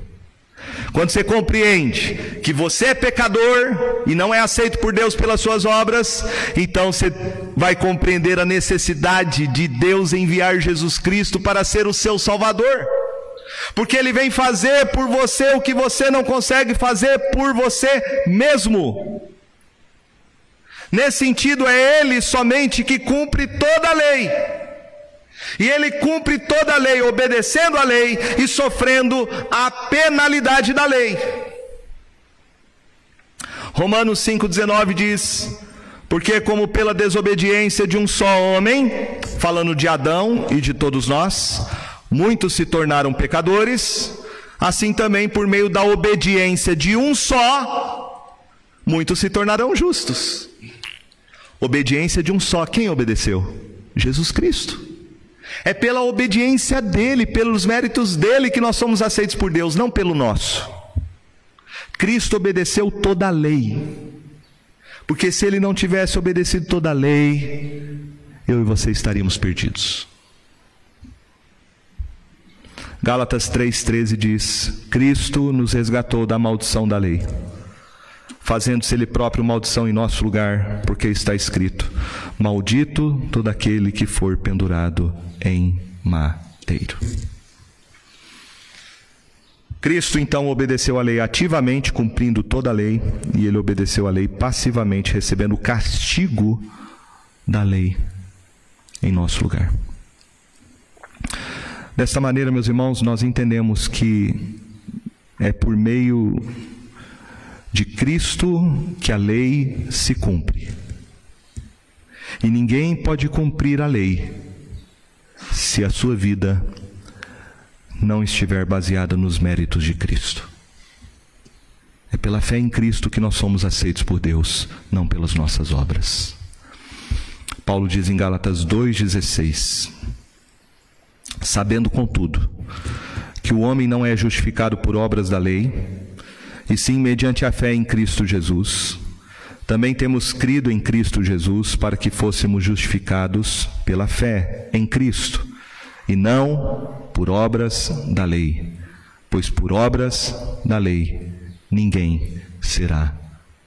Quando você compreende que você é pecador e não é aceito por Deus pelas suas obras, então você vai compreender a necessidade de Deus enviar Jesus Cristo para ser o seu Salvador. Porque Ele vem fazer por você o que você não consegue fazer por você mesmo. Nesse sentido, é Ele somente que cumpre toda a lei. E ele cumpre toda a lei, obedecendo a lei e sofrendo a penalidade da lei. Romanos 5,19 diz: Porque, como pela desobediência de um só homem, falando de Adão e de todos nós, muitos se tornaram pecadores, assim também por meio da obediência de um só, muitos se tornarão justos. Obediência de um só. Quem obedeceu? Jesus Cristo. É pela obediência dele, pelos méritos dele que nós somos aceitos por Deus, não pelo nosso. Cristo obedeceu toda a lei. Porque se ele não tivesse obedecido toda a lei, eu e você estaríamos perdidos. Gálatas 3,13 diz: Cristo nos resgatou da maldição da lei fazendo-se ele próprio maldição em nosso lugar, porque está escrito: Maldito todo aquele que for pendurado em madeiro. Cristo então obedeceu a lei ativamente, cumprindo toda a lei, e ele obedeceu a lei passivamente, recebendo o castigo da lei em nosso lugar. Desta maneira, meus irmãos, nós entendemos que é por meio de Cristo que a lei se cumpre. E ninguém pode cumprir a lei se a sua vida não estiver baseada nos méritos de Cristo. É pela fé em Cristo que nós somos aceitos por Deus, não pelas nossas obras. Paulo diz em Gálatas 2,16: Sabendo, contudo, que o homem não é justificado por obras da lei, e sim mediante a fé em Cristo Jesus. Também temos crido em Cristo Jesus para que fôssemos justificados pela fé em Cristo, e não por obras da lei, pois por obras da lei ninguém será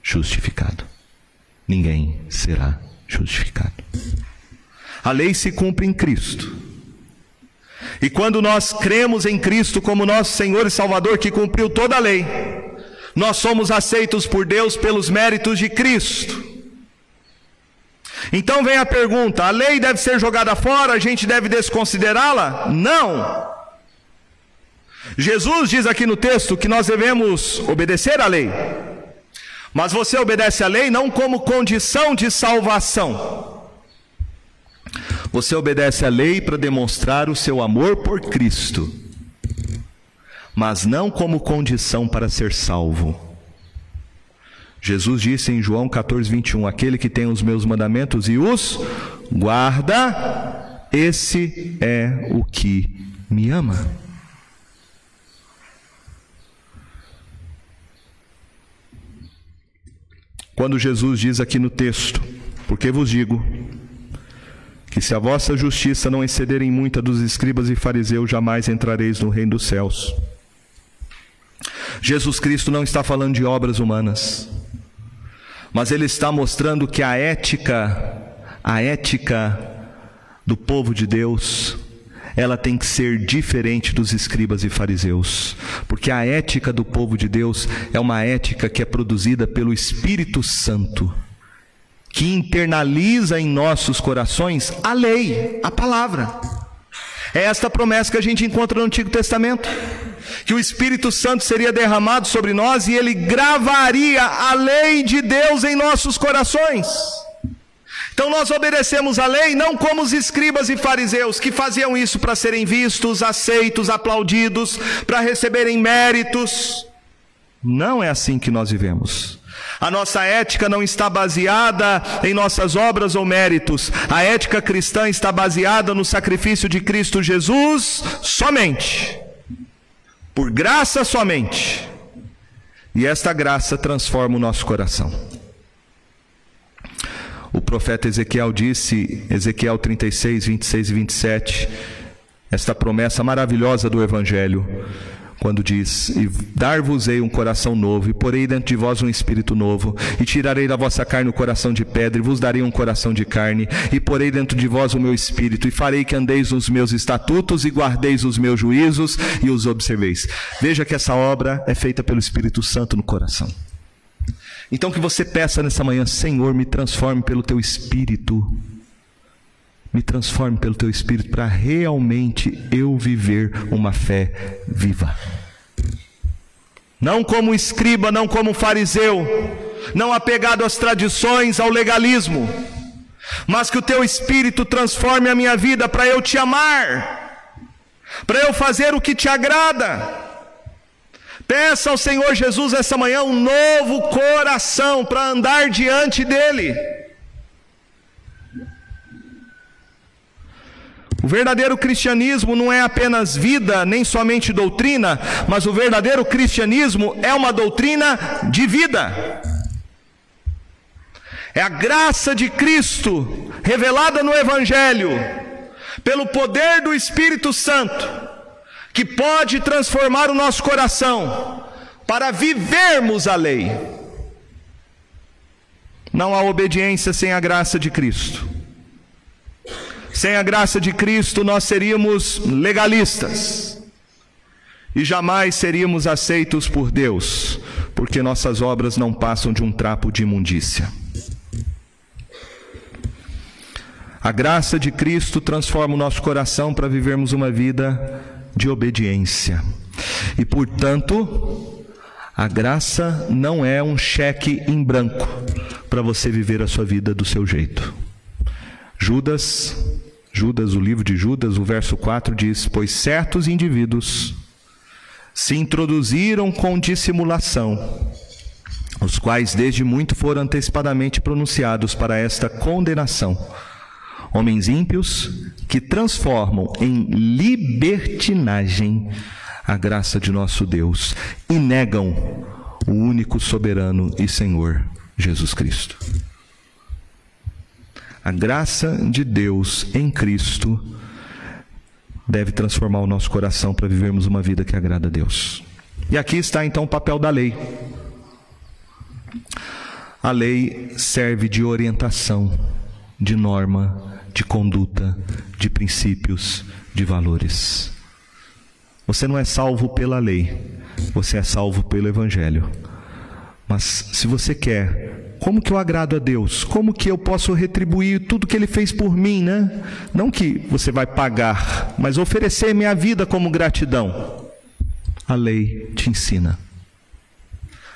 justificado. Ninguém será justificado. A lei se cumpre em Cristo. E quando nós cremos em Cristo como nosso Senhor e Salvador que cumpriu toda a lei, nós somos aceitos por Deus pelos méritos de Cristo. Então vem a pergunta: a lei deve ser jogada fora, a gente deve desconsiderá-la? Não. Jesus diz aqui no texto que nós devemos obedecer à lei. Mas você obedece à lei não como condição de salvação. Você obedece à lei para demonstrar o seu amor por Cristo mas não como condição para ser salvo. Jesus disse em João 14, 21: Aquele que tem os meus mandamentos e os guarda, esse é o que me ama. Quando Jesus diz aqui no texto, porque vos digo, que se a vossa justiça não exceder em muita dos escribas e fariseus, jamais entrareis no reino dos céus. Jesus Cristo não está falando de obras humanas, mas ele está mostrando que a ética, a ética do povo de Deus, ela tem que ser diferente dos escribas e fariseus, porque a ética do povo de Deus é uma ética que é produzida pelo Espírito Santo, que internaliza em nossos corações a lei, a palavra. É esta promessa que a gente encontra no Antigo Testamento que o Espírito Santo seria derramado sobre nós e ele gravaria a lei de Deus em nossos corações. Então nós obedecemos a lei não como os escribas e fariseus que faziam isso para serem vistos, aceitos, aplaudidos, para receberem méritos. Não é assim que nós vivemos. A nossa ética não está baseada em nossas obras ou méritos. A ética cristã está baseada no sacrifício de Cristo Jesus somente por graça somente. E esta graça transforma o nosso coração. O profeta Ezequiel disse, Ezequiel 36, 26 e 27, esta promessa maravilhosa do Evangelho quando diz: E dar-vos-ei um coração novo, e porei dentro de vós um espírito novo, e tirarei da vossa carne o coração de pedra, e vos darei um coração de carne, e porei dentro de vós o meu espírito, e farei que andeis nos meus estatutos, e guardeis os meus juízos, e os observeis. Veja que essa obra é feita pelo Espírito Santo no coração. Então que você peça nessa manhã, Senhor, me transforme pelo teu espírito me transforme pelo teu espírito para realmente eu viver uma fé viva. Não como escriba, não como fariseu, não apegado às tradições, ao legalismo, mas que o teu espírito transforme a minha vida para eu te amar, para eu fazer o que te agrada. Peça ao Senhor Jesus essa manhã um novo coração para andar diante dEle. O verdadeiro cristianismo não é apenas vida, nem somente doutrina, mas o verdadeiro cristianismo é uma doutrina de vida. É a graça de Cristo revelada no Evangelho, pelo poder do Espírito Santo, que pode transformar o nosso coração para vivermos a lei. Não há obediência sem a graça de Cristo. Sem a graça de Cristo, nós seríamos legalistas e jamais seríamos aceitos por Deus, porque nossas obras não passam de um trapo de imundícia. A graça de Cristo transforma o nosso coração para vivermos uma vida de obediência. E, portanto, a graça não é um cheque em branco para você viver a sua vida do seu jeito. Judas Judas, o livro de Judas, o verso 4 diz: Pois certos indivíduos se introduziram com dissimulação, os quais desde muito foram antecipadamente pronunciados para esta condenação. Homens ímpios que transformam em libertinagem a graça de nosso Deus e negam o único soberano e Senhor Jesus Cristo. A graça de Deus em Cristo deve transformar o nosso coração para vivermos uma vida que agrada a Deus. E aqui está então o papel da lei. A lei serve de orientação, de norma, de conduta, de princípios, de valores. Você não é salvo pela lei, você é salvo pelo Evangelho. Mas se você quer como que eu agrado a Deus? Como que eu posso retribuir tudo que Ele fez por mim, né? Não que você vai pagar, mas oferecer minha vida como gratidão. A lei te ensina.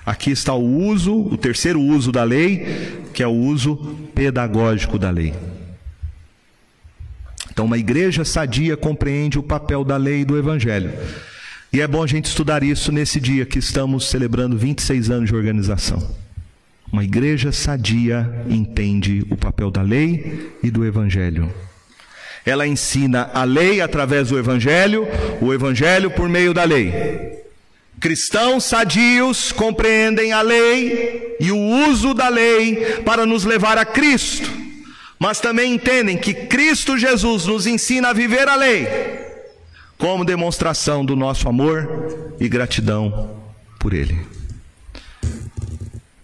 Aqui está o uso, o terceiro uso da lei, que é o uso pedagógico da lei. Então, uma igreja sadia compreende o papel da lei e do evangelho. E é bom a gente estudar isso nesse dia que estamos celebrando 26 anos de organização. Uma igreja sadia entende o papel da lei e do evangelho. Ela ensina a lei através do evangelho, o evangelho por meio da lei. Cristãos sadios compreendem a lei e o uso da lei para nos levar a Cristo, mas também entendem que Cristo Jesus nos ensina a viver a lei como demonstração do nosso amor e gratidão por Ele.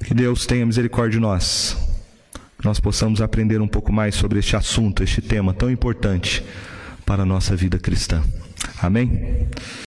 Que Deus tenha misericórdia de nós. Que nós possamos aprender um pouco mais sobre este assunto, este tema tão importante para a nossa vida cristã. Amém?